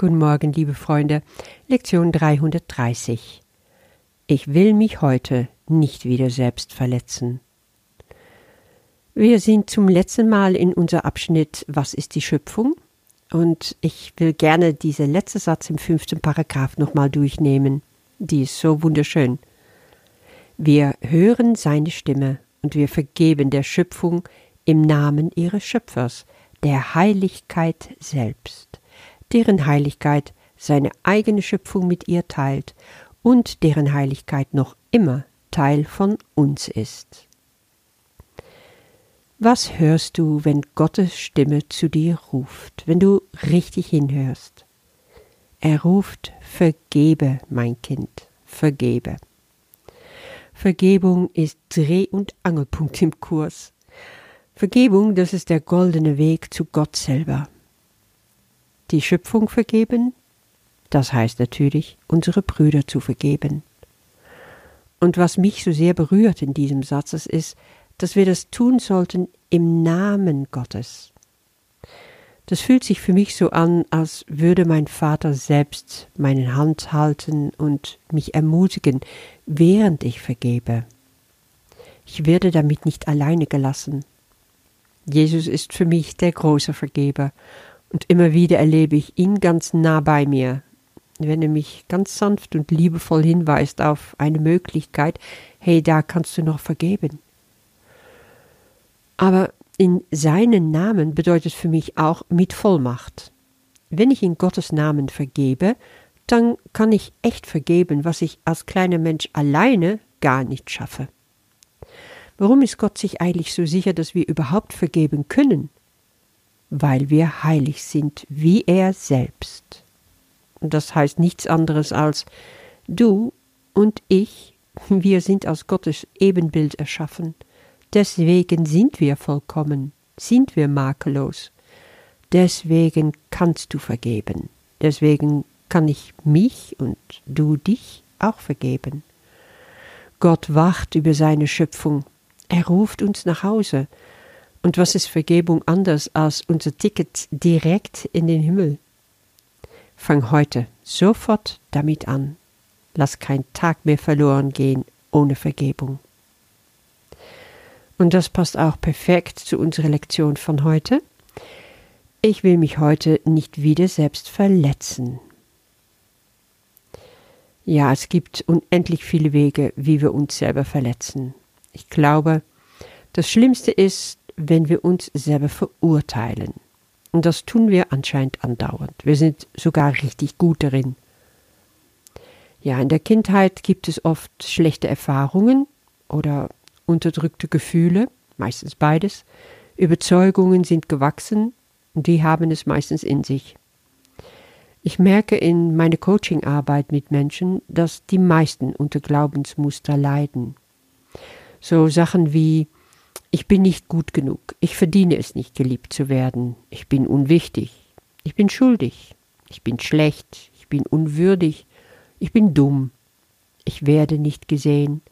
Guten Morgen, liebe Freunde. Lektion 330. Ich will mich heute nicht wieder selbst verletzen. Wir sind zum letzten Mal in unser Abschnitt Was ist die Schöpfung? Und ich will gerne diesen letzten Satz im fünften Paragraph nochmal durchnehmen. Die ist so wunderschön. Wir hören seine Stimme und wir vergeben der Schöpfung im Namen ihres Schöpfers, der Heiligkeit selbst deren Heiligkeit seine eigene Schöpfung mit ihr teilt und deren Heiligkeit noch immer Teil von uns ist. Was hörst du, wenn Gottes Stimme zu dir ruft, wenn du richtig hinhörst? Er ruft, vergebe, mein Kind, vergebe. Vergebung ist Dreh- und Angelpunkt im Kurs. Vergebung, das ist der goldene Weg zu Gott selber die Schöpfung vergeben, das heißt natürlich, unsere Brüder zu vergeben. Und was mich so sehr berührt in diesem Satz ist, dass wir das tun sollten im Namen Gottes. Das fühlt sich für mich so an, als würde mein Vater selbst meine Hand halten und mich ermutigen, während ich vergebe. Ich werde damit nicht alleine gelassen. Jesus ist für mich der große Vergeber und immer wieder erlebe ich ihn ganz nah bei mir, wenn er mich ganz sanft und liebevoll hinweist auf eine Möglichkeit, hey, da kannst du noch vergeben. Aber in seinen Namen bedeutet für mich auch mit Vollmacht. Wenn ich in Gottes Namen vergebe, dann kann ich echt vergeben, was ich als kleiner Mensch alleine gar nicht schaffe. Warum ist Gott sich eigentlich so sicher, dass wir überhaupt vergeben können? Weil wir heilig sind wie er selbst. Und das heißt nichts anderes als du und ich, wir sind aus Gottes Ebenbild erschaffen. Deswegen sind wir vollkommen, sind wir makellos. Deswegen kannst du vergeben. Deswegen kann ich mich und du dich auch vergeben. Gott wacht über seine Schöpfung. Er ruft uns nach Hause. Und was ist Vergebung anders als unser Ticket direkt in den Himmel? Fang heute sofort damit an. Lass kein Tag mehr verloren gehen ohne Vergebung. Und das passt auch perfekt zu unserer Lektion von heute. Ich will mich heute nicht wieder selbst verletzen. Ja, es gibt unendlich viele Wege, wie wir uns selber verletzen. Ich glaube, das Schlimmste ist, wenn wir uns selber verurteilen. Und das tun wir anscheinend andauernd. Wir sind sogar richtig gut darin. Ja, in der Kindheit gibt es oft schlechte Erfahrungen oder unterdrückte Gefühle, meistens beides. Überzeugungen sind gewachsen die haben es meistens in sich. Ich merke in meiner Coachingarbeit mit Menschen, dass die meisten unter Glaubensmuster leiden. So Sachen wie ich bin nicht gut genug. Ich verdiene es nicht, geliebt zu werden. Ich bin unwichtig. Ich bin schuldig. Ich bin schlecht. Ich bin unwürdig. Ich bin dumm. Ich werde nicht gesehen.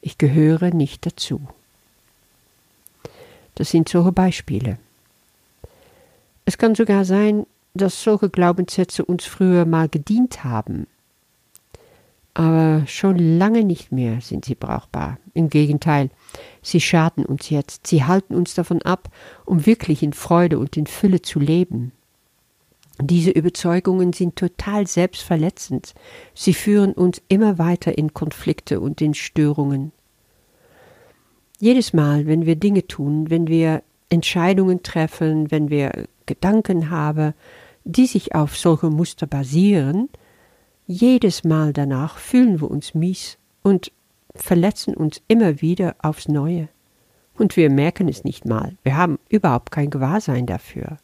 Ich gehöre nicht dazu. Das sind solche Beispiele. Es kann sogar sein, dass solche Glaubenssätze uns früher mal gedient haben, aber schon lange nicht mehr sind sie brauchbar. Im Gegenteil, sie schaden uns jetzt, sie halten uns davon ab, um wirklich in Freude und in Fülle zu leben. Diese Überzeugungen sind total selbstverletzend, sie führen uns immer weiter in Konflikte und in Störungen. Jedes Mal, wenn wir Dinge tun, wenn wir Entscheidungen treffen, wenn wir Gedanken haben, die sich auf solche Muster basieren, jedes Mal danach fühlen wir uns mies und verletzen uns immer wieder aufs Neue. Und wir merken es nicht mal. Wir haben überhaupt kein Gewahrsein dafür.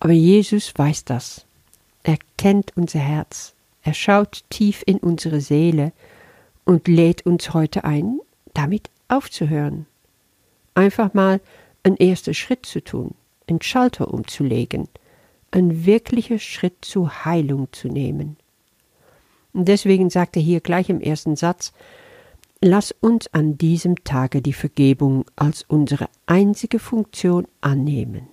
Aber Jesus weiß das. Er kennt unser Herz. Er schaut tief in unsere Seele und lädt uns heute ein, damit aufzuhören. Einfach mal einen ersten Schritt zu tun, einen Schalter umzulegen – ein wirklicher Schritt zur Heilung zu nehmen. Und deswegen sagt er hier gleich im ersten Satz, Lass uns an diesem Tage die Vergebung als unsere einzige Funktion annehmen.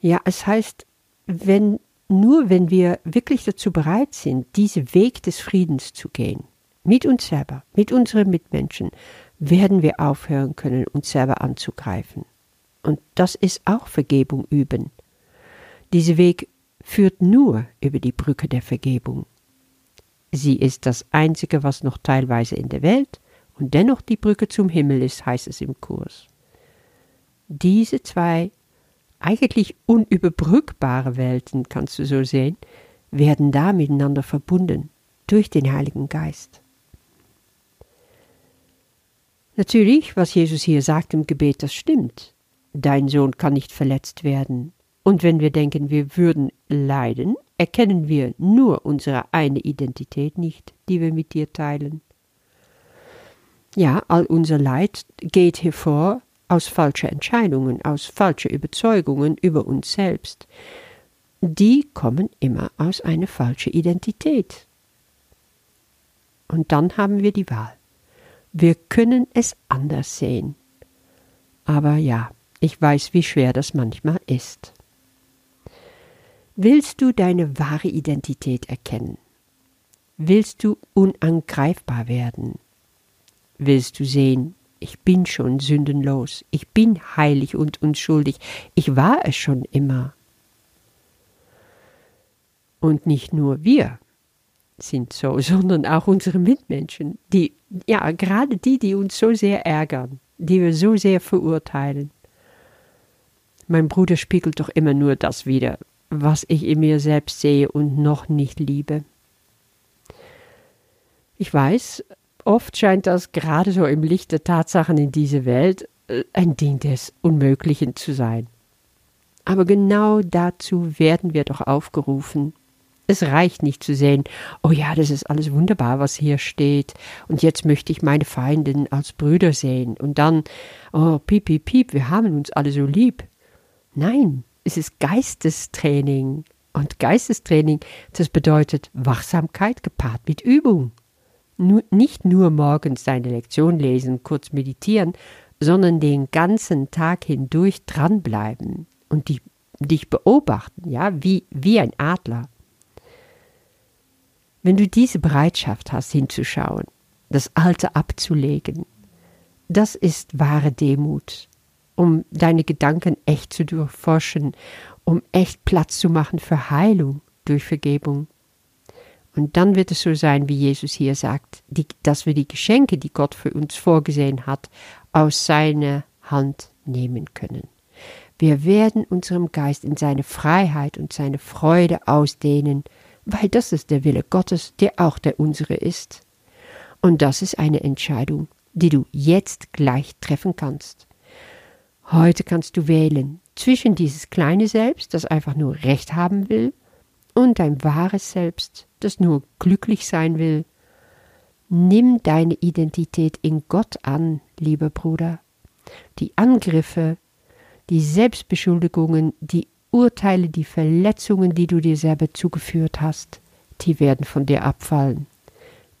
Ja, es heißt, wenn, nur wenn wir wirklich dazu bereit sind, diesen Weg des Friedens zu gehen, mit uns selber, mit unseren Mitmenschen, werden wir aufhören können, uns selber anzugreifen. Und das ist auch Vergebung üben. Dieser Weg führt nur über die Brücke der Vergebung. Sie ist das Einzige, was noch teilweise in der Welt und dennoch die Brücke zum Himmel ist, heißt es im Kurs. Diese zwei eigentlich unüberbrückbare Welten, kannst du so sehen, werden da miteinander verbunden durch den Heiligen Geist. Natürlich, was Jesus hier sagt im Gebet, das stimmt. Dein Sohn kann nicht verletzt werden. Und wenn wir denken, wir würden leiden, erkennen wir nur unsere eine Identität nicht, die wir mit dir teilen. Ja, all unser Leid geht hervor aus falschen Entscheidungen, aus falschen Überzeugungen über uns selbst. Die kommen immer aus einer falschen Identität. Und dann haben wir die Wahl. Wir können es anders sehen. Aber ja, ich weiß, wie schwer das manchmal ist. Willst du deine wahre Identität erkennen? Willst du unangreifbar werden? Willst du sehen, ich bin schon sündenlos, ich bin heilig und unschuldig, ich war es schon immer. Und nicht nur wir sind so, sondern auch unsere Mitmenschen, die, ja, gerade die, die uns so sehr ärgern, die wir so sehr verurteilen. Mein Bruder spiegelt doch immer nur das wider, was ich in mir selbst sehe und noch nicht liebe. Ich weiß, Oft scheint das gerade so im Licht der Tatsachen in dieser Welt äh, ein Ding des Unmöglichen zu sein. Aber genau dazu werden wir doch aufgerufen. Es reicht nicht zu sehen, oh ja, das ist alles wunderbar, was hier steht, und jetzt möchte ich meine Feinden als Brüder sehen, und dann, oh, piep, piep, piep, wir haben uns alle so lieb. Nein, es ist Geistestraining. Und Geistestraining, das bedeutet Wachsamkeit gepaart mit Übung nicht nur morgens deine Lektion lesen, kurz meditieren, sondern den ganzen Tag hindurch dranbleiben und die, dich beobachten, ja, wie, wie ein Adler. Wenn du diese Bereitschaft hast, hinzuschauen, das Alte abzulegen, das ist wahre Demut, um deine Gedanken echt zu durchforschen, um echt Platz zu machen für Heilung durch Vergebung. Und dann wird es so sein, wie Jesus hier sagt, die, dass wir die Geschenke, die Gott für uns vorgesehen hat, aus seiner Hand nehmen können. Wir werden unserem Geist in seine Freiheit und seine Freude ausdehnen, weil das ist der Wille Gottes, der auch der unsere ist. Und das ist eine Entscheidung, die du jetzt gleich treffen kannst. Heute kannst du wählen zwischen dieses kleine Selbst, das einfach nur Recht haben will, und dein wahres Selbst, das nur glücklich sein will. Nimm deine Identität in Gott an, lieber Bruder. Die Angriffe, die Selbstbeschuldigungen, die Urteile, die Verletzungen, die du dir selber zugeführt hast, die werden von dir abfallen.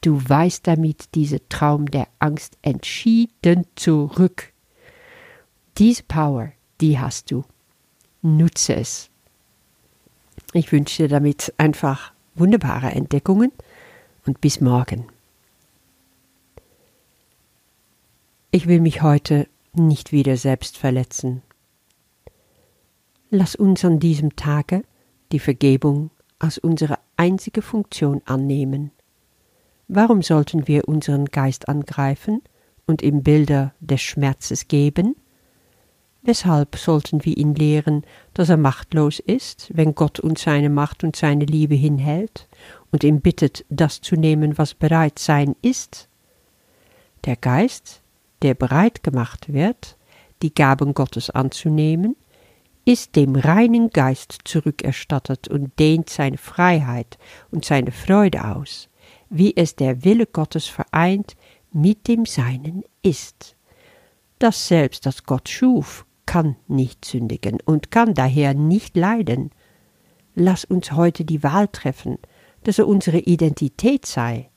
Du weist damit diese Traum der Angst entschieden zurück. Diese Power, die hast du. Nutze es. Ich wünsche dir damit einfach wunderbare Entdeckungen und bis morgen. Ich will mich heute nicht wieder selbst verletzen. Lass uns an diesem Tage die Vergebung als unsere einzige Funktion annehmen. Warum sollten wir unseren Geist angreifen und ihm Bilder des Schmerzes geben? Weshalb sollten wir ihn lehren, dass er machtlos ist, wenn Gott uns seine Macht und seine Liebe hinhält und ihn bittet, das zu nehmen, was bereit sein ist? Der Geist, der bereit gemacht wird, die Gaben Gottes anzunehmen, ist dem reinen Geist zurückerstattet und dehnt seine Freiheit und seine Freude aus, wie es der Wille Gottes vereint mit dem Seinen ist. Das selbst, das Gott schuf, kann nicht sündigen und kann daher nicht leiden. Lass uns heute die Wahl treffen, dass er unsere Identität sei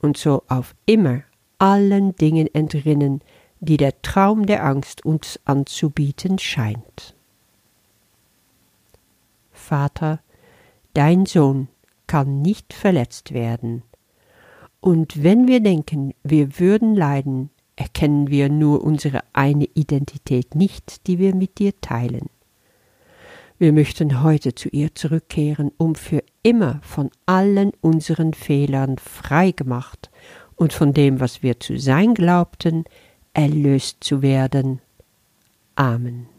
und so auf immer allen Dingen entrinnen, die der Traum der Angst uns anzubieten scheint. Vater, dein Sohn kann nicht verletzt werden. Und wenn wir denken, wir würden leiden, erkennen wir nur unsere eine Identität nicht, die wir mit dir teilen. Wir möchten heute zu ihr zurückkehren, um für immer von allen unseren Fehlern frei gemacht und von dem, was wir zu sein glaubten, erlöst zu werden. Amen.